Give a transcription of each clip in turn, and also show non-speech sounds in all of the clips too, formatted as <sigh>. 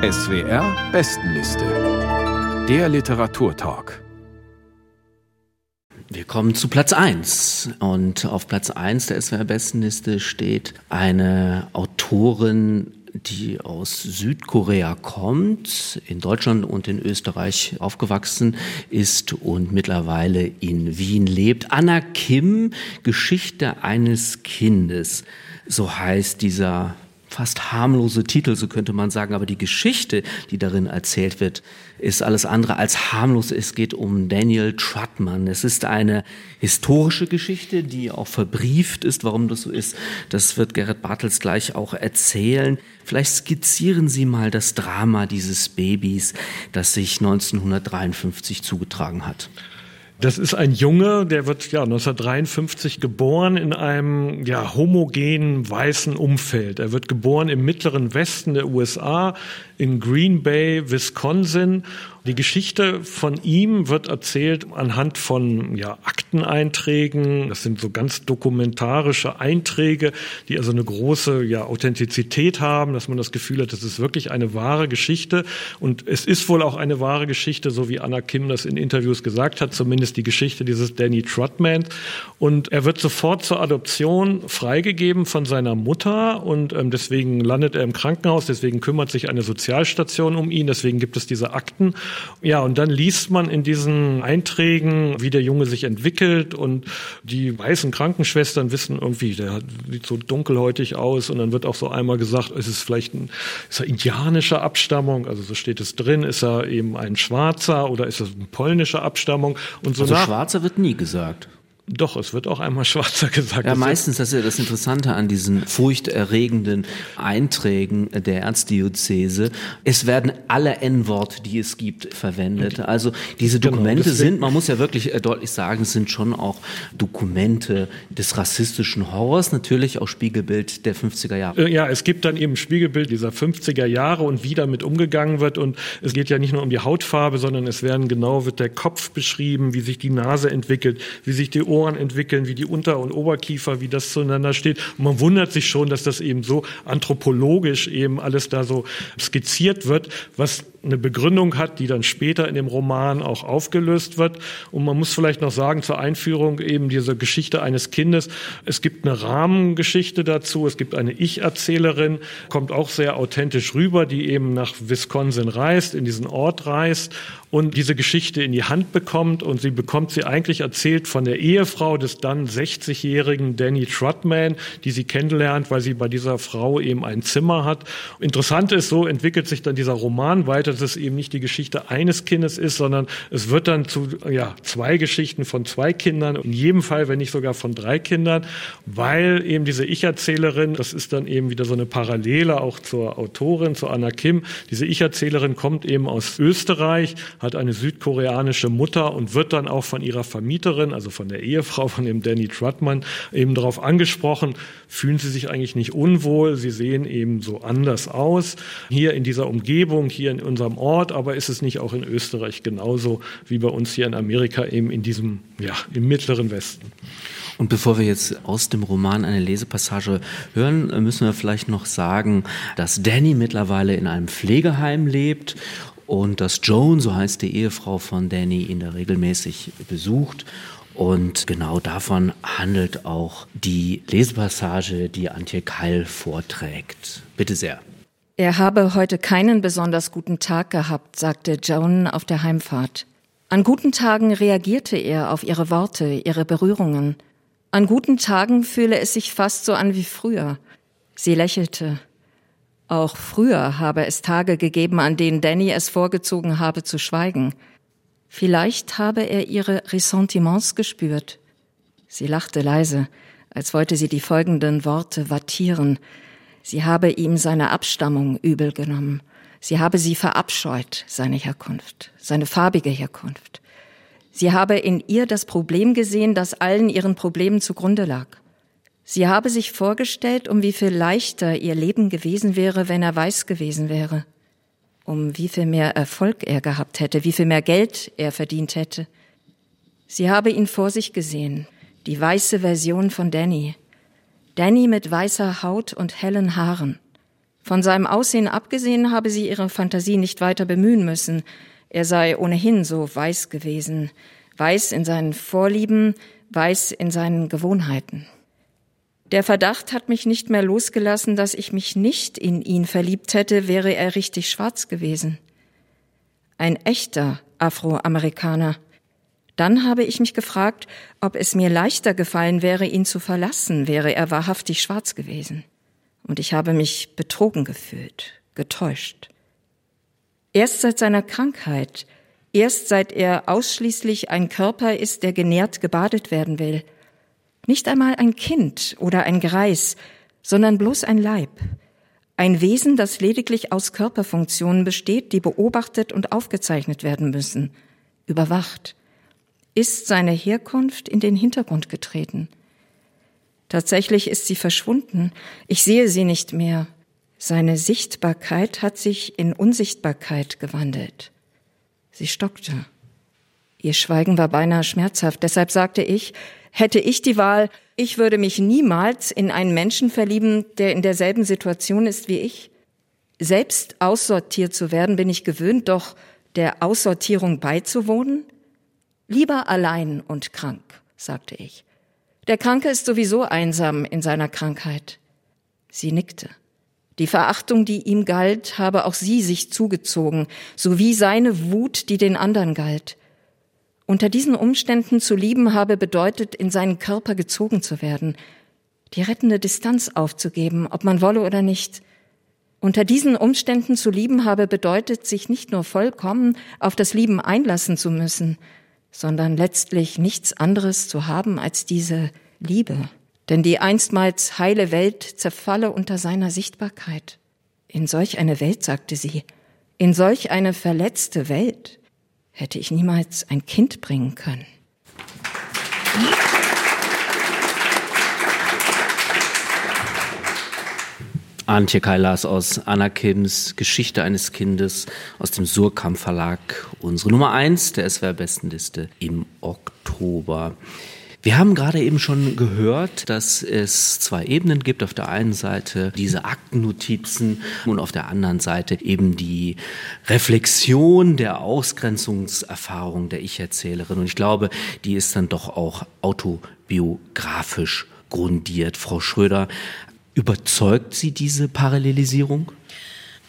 SWR Bestenliste. Der Literaturtalk. Wir kommen zu Platz 1. Und auf Platz 1 der SWR-Bestenliste steht eine Autorin, die aus Südkorea kommt, in Deutschland und in Österreich aufgewachsen ist und mittlerweile in Wien lebt. Anna Kim, Geschichte eines Kindes. So heißt dieser fast harmlose Titel, so könnte man sagen, aber die Geschichte, die darin erzählt wird, ist alles andere als harmlos. Es geht um Daniel Trutman. Es ist eine historische Geschichte, die auch verbrieft ist. Warum das so ist, das wird Gerrit Bartels gleich auch erzählen. Vielleicht skizzieren Sie mal das Drama dieses Babys, das sich 1953 zugetragen hat. Das ist ein Junge, der wird ja 1953 geboren in einem ja homogenen weißen Umfeld. Er wird geboren im mittleren Westen der USA in Green Bay, Wisconsin die Geschichte von ihm wird erzählt anhand von ja, Akteneinträgen. Das sind so ganz dokumentarische Einträge, die also eine große ja, Authentizität haben, dass man das Gefühl hat, das ist wirklich eine wahre Geschichte. Und es ist wohl auch eine wahre Geschichte, so wie Anna Kim das in Interviews gesagt hat, zumindest die Geschichte dieses Danny Trotman. Und er wird sofort zur Adoption freigegeben von seiner Mutter und ähm, deswegen landet er im Krankenhaus, deswegen kümmert sich eine Sozialstation um ihn, deswegen gibt es diese Akten. Ja, und dann liest man in diesen Einträgen, wie der Junge sich entwickelt und die weißen Krankenschwestern wissen irgendwie, der sieht so dunkelhäutig aus und dann wird auch so einmal gesagt, es ist vielleicht ein, ist er indianischer Abstammung, also so steht es drin, ist er eben ein Schwarzer oder ist er eine polnische Abstammung und so also nach. Schwarzer wird nie gesagt. Doch, es wird auch einmal <laughs> schwarzer gesagt. Ja, meistens, das ist ja das Interessante an diesen furchterregenden Einträgen der Erzdiözese. Es werden alle N-Worte, die es gibt, verwendet. Also diese genau, Dokumente genau, sind, man muss ja wirklich äh, deutlich sagen, sind schon auch Dokumente des rassistischen Horrors, natürlich auch Spiegelbild der 50er Jahre. Äh, ja, es gibt dann eben Spiegelbild dieser 50er Jahre und wie damit umgegangen wird. Und es geht ja nicht nur um die Hautfarbe, sondern es werden genau, wird der Kopf beschrieben, wie sich die Nase entwickelt, wie sich die Ohren Ohren entwickeln, wie die Unter- und Oberkiefer, wie das zueinander steht. Und man wundert sich schon, dass das eben so anthropologisch eben alles da so skizziert wird, was eine Begründung hat, die dann später in dem Roman auch aufgelöst wird. Und man muss vielleicht noch sagen zur Einführung eben diese Geschichte eines Kindes. Es gibt eine Rahmengeschichte dazu. Es gibt eine Ich-Erzählerin, kommt auch sehr authentisch rüber, die eben nach Wisconsin reist, in diesen Ort reist und diese Geschichte in die Hand bekommt. Und sie bekommt sie eigentlich erzählt von der Ehefrau des dann 60-jährigen Danny Trotman, die sie kennenlernt, weil sie bei dieser Frau eben ein Zimmer hat. Interessant ist, so entwickelt sich dann dieser Roman weiter dass es eben nicht die Geschichte eines Kindes ist, sondern es wird dann zu ja, zwei Geschichten von zwei Kindern, in jedem Fall, wenn nicht sogar von drei Kindern, weil eben diese Ich-Erzählerin, das ist dann eben wieder so eine Parallele auch zur Autorin, zur Anna Kim, diese Ich-Erzählerin kommt eben aus Österreich, hat eine südkoreanische Mutter und wird dann auch von ihrer Vermieterin, also von der Ehefrau von dem Danny Trutman, eben darauf angesprochen, fühlen sie sich eigentlich nicht unwohl, sie sehen eben so anders aus. Hier in dieser Umgebung, hier in unserem Ort, aber ist es nicht auch in Österreich genauso wie bei uns hier in Amerika eben in diesem, ja, im mittleren Westen? Und bevor wir jetzt aus dem Roman eine Lesepassage hören, müssen wir vielleicht noch sagen, dass Danny mittlerweile in einem Pflegeheim lebt und dass Joan, so heißt die Ehefrau von Danny, ihn da regelmäßig besucht. Und genau davon handelt auch die Lesepassage, die Antje Keil vorträgt. Bitte sehr. Er habe heute keinen besonders guten Tag gehabt, sagte Joan auf der Heimfahrt. An guten Tagen reagierte er auf ihre Worte, ihre Berührungen. An guten Tagen fühle es sich fast so an wie früher. Sie lächelte. Auch früher habe es Tage gegeben, an denen Danny es vorgezogen habe zu schweigen. Vielleicht habe er ihre Ressentiments gespürt. Sie lachte leise, als wollte sie die folgenden Worte wattieren. Sie habe ihm seine Abstammung übel genommen. Sie habe sie verabscheut, seine Herkunft, seine farbige Herkunft. Sie habe in ihr das Problem gesehen, das allen ihren Problemen zugrunde lag. Sie habe sich vorgestellt, um wie viel leichter ihr Leben gewesen wäre, wenn er weiß gewesen wäre, um wie viel mehr Erfolg er gehabt hätte, wie viel mehr Geld er verdient hätte. Sie habe ihn vor sich gesehen, die weiße Version von Danny, Danny mit weißer Haut und hellen Haaren. Von seinem Aussehen abgesehen habe sie ihre Fantasie nicht weiter bemühen müssen. Er sei ohnehin so weiß gewesen, weiß in seinen Vorlieben, weiß in seinen Gewohnheiten. Der Verdacht hat mich nicht mehr losgelassen, dass ich mich nicht in ihn verliebt hätte, wäre er richtig schwarz gewesen. Ein echter Afroamerikaner. Dann habe ich mich gefragt, ob es mir leichter gefallen wäre, ihn zu verlassen, wäre er wahrhaftig schwarz gewesen. Und ich habe mich betrogen gefühlt, getäuscht. Erst seit seiner Krankheit, erst seit er ausschließlich ein Körper ist, der genährt gebadet werden will – nicht einmal ein Kind oder ein Greis, sondern bloß ein Leib. Ein Wesen, das lediglich aus Körperfunktionen besteht, die beobachtet und aufgezeichnet werden müssen, überwacht. Ist seine Herkunft in den Hintergrund getreten? Tatsächlich ist sie verschwunden. Ich sehe sie nicht mehr. Seine Sichtbarkeit hat sich in Unsichtbarkeit gewandelt. Sie stockte. Ihr Schweigen war beinahe schmerzhaft. Deshalb sagte ich, Hätte ich die Wahl, ich würde mich niemals in einen Menschen verlieben, der in derselben Situation ist wie ich. Selbst aussortiert zu werden bin ich gewöhnt, doch der Aussortierung beizuwohnen? Lieber allein und krank, sagte ich. Der Kranke ist sowieso einsam in seiner Krankheit. Sie nickte. Die Verachtung, die ihm galt, habe auch sie sich zugezogen, sowie seine Wut, die den anderen galt. Unter diesen Umständen zu lieben habe bedeutet, in seinen Körper gezogen zu werden, die rettende Distanz aufzugeben, ob man wolle oder nicht. Unter diesen Umständen zu lieben habe bedeutet, sich nicht nur vollkommen auf das Lieben einlassen zu müssen, sondern letztlich nichts anderes zu haben als diese Liebe. Denn die einstmals heile Welt zerfalle unter seiner Sichtbarkeit. In solch eine Welt, sagte sie, in solch eine verletzte Welt hätte ich niemals ein Kind bringen können. Antje Kailas aus Anna Kims Geschichte eines Kindes aus dem Surkamp Verlag. Unsere Nummer eins der SWR-Bestenliste im Oktober. Wir haben gerade eben schon gehört, dass es zwei Ebenen gibt. Auf der einen Seite diese Aktennotizen und auf der anderen Seite eben die Reflexion der Ausgrenzungserfahrung der Ich-Erzählerin. Und ich glaube, die ist dann doch auch autobiografisch grundiert. Frau Schröder, überzeugt Sie diese Parallelisierung?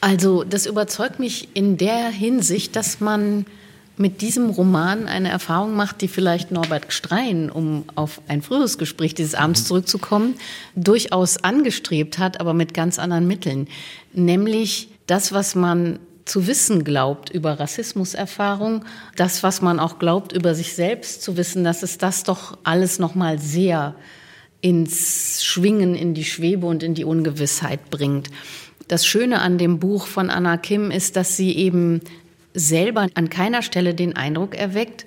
Also das überzeugt mich in der Hinsicht, dass man mit diesem Roman eine Erfahrung macht, die vielleicht Norbert Strein, um auf ein früheres Gespräch dieses Abends mhm. zurückzukommen, durchaus angestrebt hat, aber mit ganz anderen Mitteln. Nämlich das, was man zu wissen glaubt über Rassismuserfahrung, das, was man auch glaubt über sich selbst zu wissen, dass es das doch alles nochmal sehr ins Schwingen, in die Schwebe und in die Ungewissheit bringt. Das Schöne an dem Buch von Anna Kim ist, dass sie eben selber an keiner Stelle den Eindruck erweckt,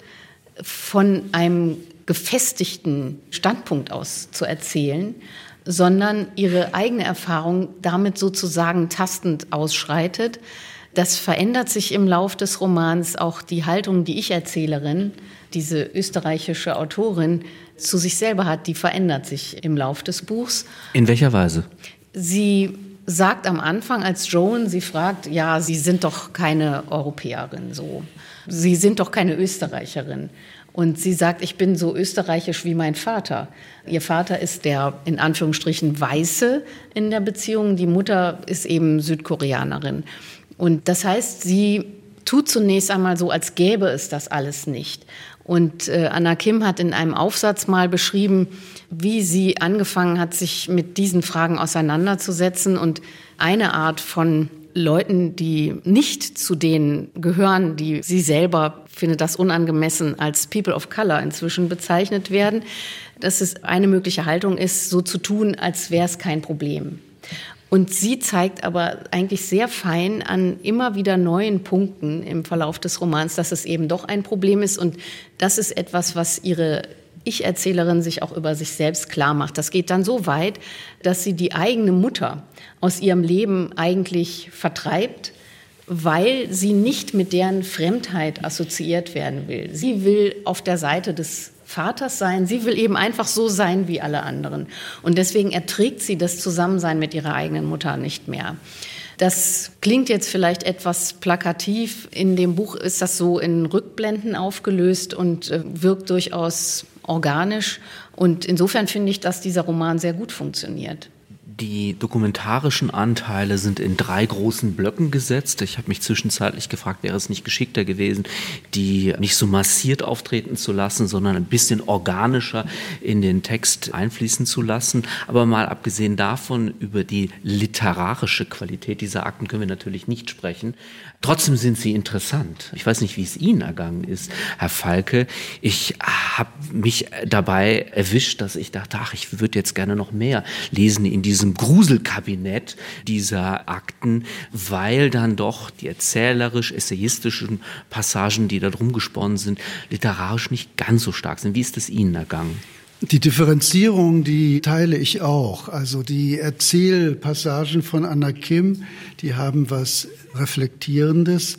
von einem gefestigten Standpunkt aus zu erzählen, sondern ihre eigene Erfahrung damit sozusagen tastend ausschreitet. Das verändert sich im Lauf des Romans auch die Haltung, die Ich-Erzählerin, diese österreichische Autorin, zu sich selber hat, die verändert sich im Lauf des Buchs. In welcher Weise? Sie sagt am Anfang, als Joan sie fragt, ja, Sie sind doch keine Europäerin, so. Sie sind doch keine Österreicherin. Und sie sagt, ich bin so österreichisch wie mein Vater. Ihr Vater ist der in Anführungsstrichen Weiße in der Beziehung, die Mutter ist eben Südkoreanerin. Und das heißt, sie tut zunächst einmal so, als gäbe es das alles nicht. Und äh, Anna Kim hat in einem Aufsatz mal beschrieben, wie sie angefangen hat, sich mit diesen Fragen auseinanderzusetzen. Und eine Art von Leuten, die nicht zu denen gehören, die sie selber, findet das unangemessen, als People of Color inzwischen bezeichnet werden, dass es eine mögliche Haltung ist, so zu tun, als wäre es kein Problem. Und sie zeigt aber eigentlich sehr fein an immer wieder neuen Punkten im Verlauf des Romans, dass es eben doch ein Problem ist. Und das ist etwas, was ihre Ich-Erzählerin sich auch über sich selbst klar macht. Das geht dann so weit, dass sie die eigene Mutter aus ihrem Leben eigentlich vertreibt, weil sie nicht mit deren Fremdheit assoziiert werden will. Sie will auf der Seite des Vaters sein. Sie will eben einfach so sein wie alle anderen. Und deswegen erträgt sie das Zusammensein mit ihrer eigenen Mutter nicht mehr. Das klingt jetzt vielleicht etwas plakativ. In dem Buch ist das so in Rückblenden aufgelöst und äh, wirkt durchaus organisch. Und insofern finde ich, dass dieser Roman sehr gut funktioniert. Die dokumentarischen Anteile sind in drei großen Blöcken gesetzt. Ich habe mich zwischenzeitlich gefragt, wäre es nicht geschickter gewesen, die nicht so massiert auftreten zu lassen, sondern ein bisschen organischer in den Text einfließen zu lassen. Aber mal abgesehen davon, über die literarische Qualität dieser Akten können wir natürlich nicht sprechen. Trotzdem sind sie interessant. Ich weiß nicht, wie es Ihnen ergangen ist, Herr Falke. Ich habe mich dabei erwischt, dass ich dachte, ach, ich würde jetzt gerne noch mehr lesen in diesem Gruselkabinett dieser Akten, weil dann doch die erzählerisch-essayistischen Passagen, die da drum gesponnen sind, literarisch nicht ganz so stark sind. Wie ist es Ihnen ergangen? Die Differenzierung, die teile ich auch. Also die Erzählpassagen von Anna Kim, die haben was Reflektierendes.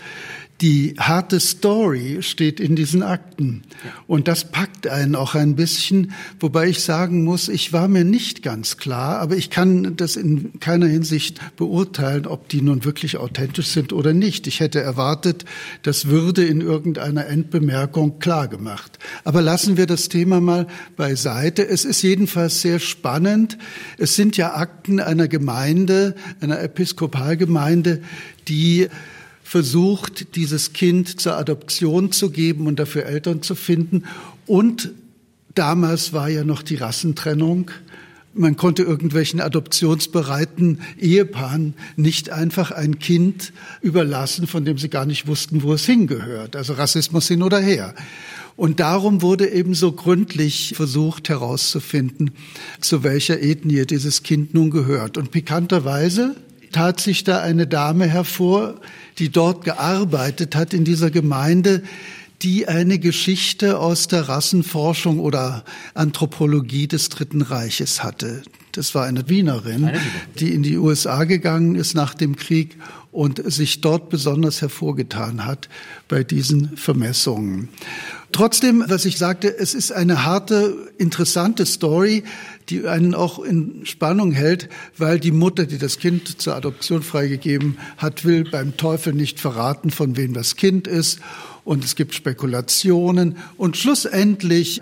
Die harte Story steht in diesen Akten. Und das packt einen auch ein bisschen, wobei ich sagen muss, ich war mir nicht ganz klar, aber ich kann das in keiner Hinsicht beurteilen, ob die nun wirklich authentisch sind oder nicht. Ich hätte erwartet, das würde in irgendeiner Endbemerkung klar gemacht. Aber lassen wir das Thema mal beiseite. Es ist jedenfalls sehr spannend. Es sind ja Akten einer Gemeinde, einer Episkopalgemeinde, die versucht, dieses Kind zur Adoption zu geben und dafür Eltern zu finden. Und damals war ja noch die Rassentrennung. Man konnte irgendwelchen adoptionsbereiten Ehepaaren nicht einfach ein Kind überlassen, von dem sie gar nicht wussten, wo es hingehört. Also Rassismus hin oder her. Und darum wurde eben so gründlich versucht herauszufinden, zu welcher Ethnie dieses Kind nun gehört. Und pikanterweise tat sich da eine Dame hervor, die dort gearbeitet hat in dieser Gemeinde, die eine Geschichte aus der Rassenforschung oder Anthropologie des Dritten Reiches hatte. Das war eine Wienerin, die in die USA gegangen ist nach dem Krieg und sich dort besonders hervorgetan hat bei diesen Vermessungen. Trotzdem, was ich sagte, es ist eine harte, interessante Story, die einen auch in Spannung hält, weil die Mutter, die das Kind zur Adoption freigegeben hat, will beim Teufel nicht verraten, von wem das Kind ist. Und es gibt Spekulationen. Und schlussendlich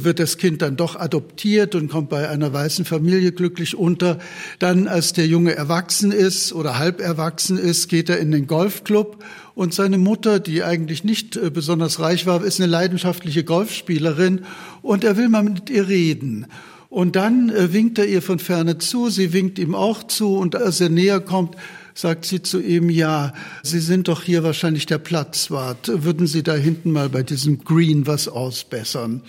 wird das Kind dann doch adoptiert und kommt bei einer weißen Familie glücklich unter. Dann, als der Junge erwachsen ist oder halb erwachsen ist, geht er in den Golfclub und seine Mutter, die eigentlich nicht äh, besonders reich war, ist eine leidenschaftliche Golfspielerin und er will mal mit ihr reden. Und dann äh, winkt er ihr von ferne zu, sie winkt ihm auch zu und als er näher kommt, sagt sie zu ihm, ja, Sie sind doch hier wahrscheinlich der Platzwart. Würden Sie da hinten mal bei diesem Green was ausbessern?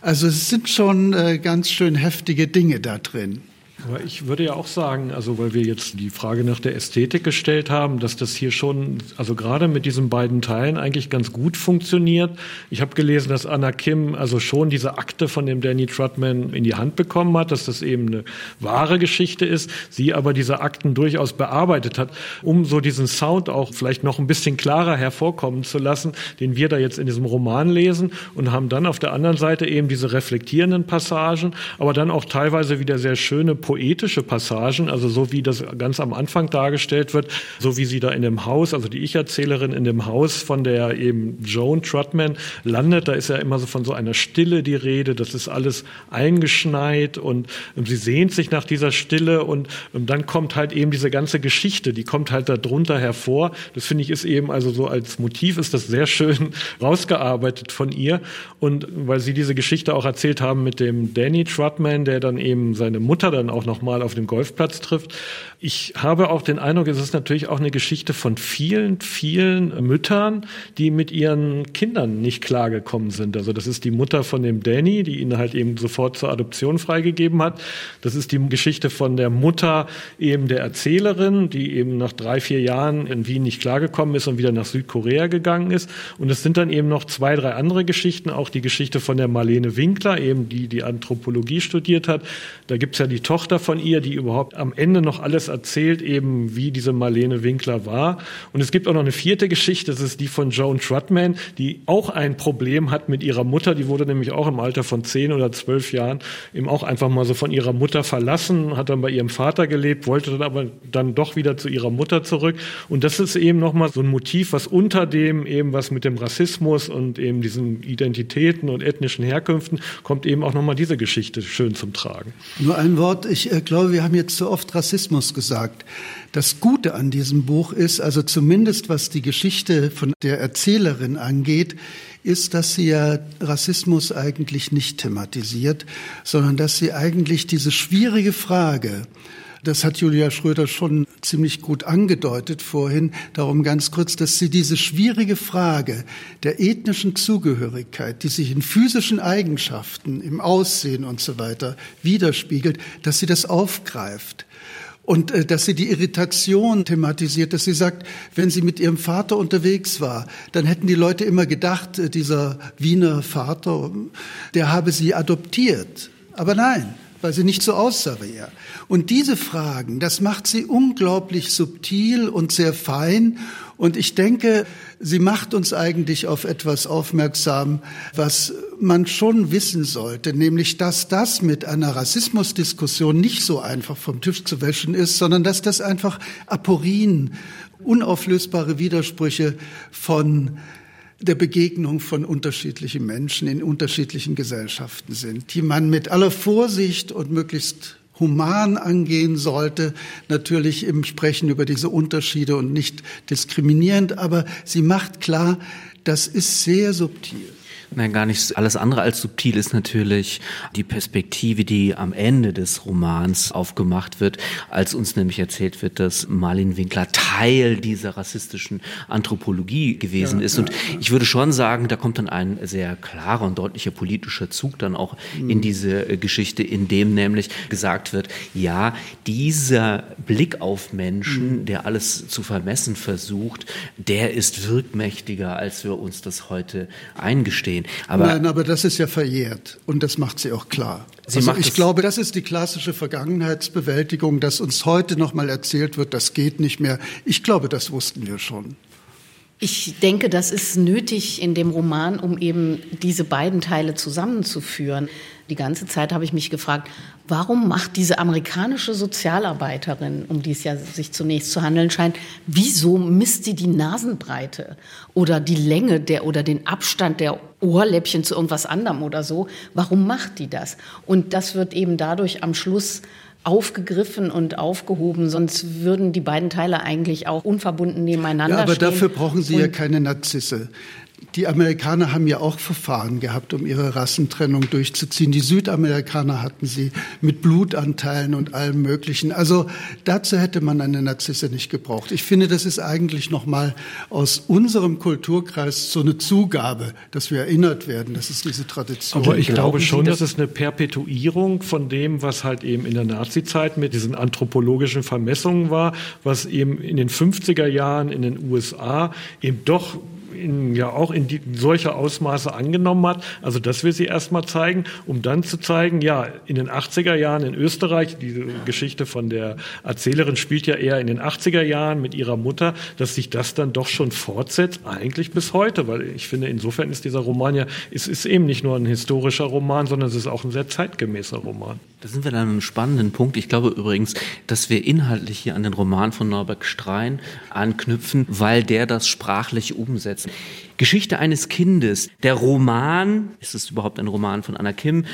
Also es sind schon äh, ganz schön heftige Dinge da drin. Aber ich würde ja auch sagen, also weil wir jetzt die Frage nach der Ästhetik gestellt haben, dass das hier schon, also gerade mit diesen beiden Teilen eigentlich ganz gut funktioniert. Ich habe gelesen, dass Anna Kim also schon diese Akte von dem Danny Trotman in die Hand bekommen hat, dass das eben eine wahre Geschichte ist, sie aber diese Akten durchaus bearbeitet hat, um so diesen Sound auch vielleicht noch ein bisschen klarer hervorkommen zu lassen, den wir da jetzt in diesem Roman lesen und haben dann auf der anderen Seite eben diese reflektierenden Passagen, aber dann auch teilweise wieder sehr schöne poetische Passagen, also so wie das ganz am Anfang dargestellt wird, so wie sie da in dem Haus, also die Ich-Erzählerin in dem Haus von der eben Joan Trotman landet, da ist ja immer so von so einer Stille die Rede, das ist alles eingeschneit und, und sie sehnt sich nach dieser Stille und, und dann kommt halt eben diese ganze Geschichte, die kommt halt darunter hervor. Das finde ich ist eben also so als Motiv ist das sehr schön <laughs> rausgearbeitet von ihr und weil sie diese Geschichte auch erzählt haben mit dem Danny Trotman, der dann eben seine Mutter dann auch nochmal auf dem Golfplatz trifft. Ich habe auch den Eindruck, es ist natürlich auch eine Geschichte von vielen, vielen Müttern, die mit ihren Kindern nicht klargekommen sind. Also das ist die Mutter von dem Danny, die ihn halt eben sofort zur Adoption freigegeben hat. Das ist die Geschichte von der Mutter eben der Erzählerin, die eben nach drei, vier Jahren in Wien nicht klargekommen ist und wieder nach Südkorea gegangen ist. Und es sind dann eben noch zwei, drei andere Geschichten, auch die Geschichte von der Marlene Winkler, eben die die Anthropologie studiert hat. Da gibt's ja die Tochter, Tochter von ihr, die überhaupt am Ende noch alles erzählt, eben wie diese Marlene Winkler war. Und es gibt auch noch eine vierte Geschichte, das ist die von Joan Trutman, die auch ein Problem hat mit ihrer Mutter. Die wurde nämlich auch im Alter von zehn oder zwölf Jahren eben auch einfach mal so von ihrer Mutter verlassen, hat dann bei ihrem Vater gelebt, wollte dann aber dann doch wieder zu ihrer Mutter zurück. Und das ist eben nochmal so ein Motiv, was unter dem eben was mit dem Rassismus und eben diesen Identitäten und ethnischen Herkünften kommt eben auch nochmal diese Geschichte schön zum Tragen. Nur ein Wort. Ich äh, glaube, wir haben jetzt zu oft Rassismus gesagt. Das Gute an diesem Buch ist, also zumindest was die Geschichte von der Erzählerin angeht, ist, dass sie ja Rassismus eigentlich nicht thematisiert, sondern dass sie eigentlich diese schwierige Frage, das hat Julia Schröder schon ziemlich gut angedeutet vorhin. Darum ganz kurz, dass sie diese schwierige Frage der ethnischen Zugehörigkeit, die sich in physischen Eigenschaften, im Aussehen und so weiter widerspiegelt, dass sie das aufgreift. Und äh, dass sie die Irritation thematisiert, dass sie sagt, wenn sie mit ihrem Vater unterwegs war, dann hätten die Leute immer gedacht, äh, dieser Wiener Vater, der habe sie adoptiert. Aber nein, weil sie nicht so aussah wie er. Und diese Fragen, das macht sie unglaublich subtil und sehr fein. Und ich denke, sie macht uns eigentlich auf etwas aufmerksam, was man schon wissen sollte, nämlich dass das mit einer Rassismusdiskussion nicht so einfach vom Tisch zu wäschen ist, sondern dass das einfach Aporien, unauflösbare Widersprüche von der Begegnung von unterschiedlichen Menschen in unterschiedlichen Gesellschaften sind, die man mit aller Vorsicht und möglichst human angehen sollte, natürlich im Sprechen über diese Unterschiede und nicht diskriminierend, aber sie macht klar, das ist sehr subtil. Nein, gar nicht. Alles andere als subtil ist natürlich die Perspektive, die am Ende des Romans aufgemacht wird, als uns nämlich erzählt wird, dass Marlin Winkler Teil dieser rassistischen Anthropologie gewesen ja, ist. Und ja, ja. ich würde schon sagen, da kommt dann ein sehr klarer und deutlicher politischer Zug dann auch mhm. in diese äh, Geschichte, in dem nämlich gesagt wird, ja, dieser Blick auf Menschen, mhm. der alles zu vermessen versucht, der ist wirkmächtiger, als wir uns das heute eingestehen. Aber Nein, aber das ist ja verjährt und das macht sie auch klar. Sie also ich glaube, das ist die klassische Vergangenheitsbewältigung, dass uns heute noch mal erzählt wird, das geht nicht mehr. Ich glaube, das wussten wir schon. Ich denke, das ist nötig in dem Roman, um eben diese beiden Teile zusammenzuführen. Die ganze Zeit habe ich mich gefragt, warum macht diese amerikanische Sozialarbeiterin, um die es ja sich zunächst zu handeln scheint, wieso misst sie die Nasenbreite oder die Länge der oder den Abstand der Ohrläppchen zu irgendwas anderem oder so? Warum macht die das? Und das wird eben dadurch am Schluss aufgegriffen und aufgehoben, sonst würden die beiden Teile eigentlich auch unverbunden nebeneinander ja, aber stehen. Aber dafür brauchen Sie ja keine Narzisse. Die Amerikaner haben ja auch Verfahren gehabt, um ihre Rassentrennung durchzuziehen. Die Südamerikaner hatten sie mit Blutanteilen und allem Möglichen. Also dazu hätte man eine Narzisse nicht gebraucht. Ich finde, das ist eigentlich nochmal aus unserem Kulturkreis so eine Zugabe, dass wir erinnert werden, dass es diese Tradition Aber ich glaube schon, dass es eine Perpetuierung von dem, was halt eben in der Nazizeit mit diesen anthropologischen Vermessungen war, was eben in den 50er Jahren in den USA eben doch in, ja auch in die, solcher Ausmaße angenommen hat. Also das will sie erstmal zeigen, um dann zu zeigen, ja, in den 80er Jahren in Österreich, diese Geschichte von der Erzählerin spielt ja eher in den 80er Jahren mit ihrer Mutter, dass sich das dann doch schon fortsetzt, eigentlich bis heute, weil ich finde, insofern ist dieser Roman ja, es ist eben nicht nur ein historischer Roman, sondern es ist auch ein sehr zeitgemäßer Roman. Da sind wir dann an einem spannenden Punkt. Ich glaube übrigens, dass wir inhaltlich hier an den Roman von Norbert Strein anknüpfen, weil der das sprachlich umsetzt. Geschichte eines Kindes. Der Roman, ist es überhaupt ein Roman von Anna Kim?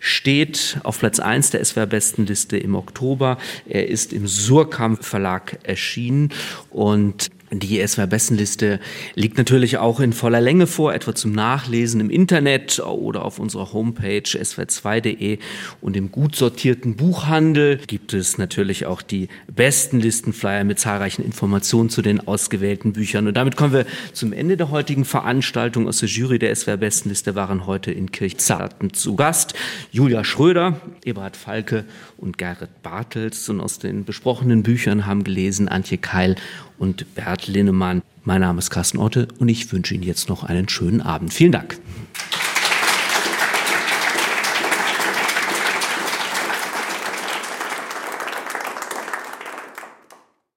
steht auf Platz 1 der SWR-Bestenliste im Oktober. Er ist im Surkamp Verlag erschienen und die SWR-Bestenliste liegt natürlich auch in voller Länge vor, etwa zum Nachlesen im Internet oder auf unserer Homepage swr2.de und im gut sortierten Buchhandel gibt es natürlich auch die Bestenlistenflyer mit zahlreichen Informationen zu den ausgewählten Büchern. Und damit kommen wir zum Ende der heutigen Veranstaltung. Aus der Jury der SWR-Bestenliste waren heute in Kirchzarten zu Gast Julia Schröder, Eberhard Falke und Gerrit Bartels. Und aus den besprochenen Büchern haben gelesen Antje Keil und Bert Linnemann. Mein Name ist Carsten Otte und ich wünsche Ihnen jetzt noch einen schönen Abend. Vielen Dank.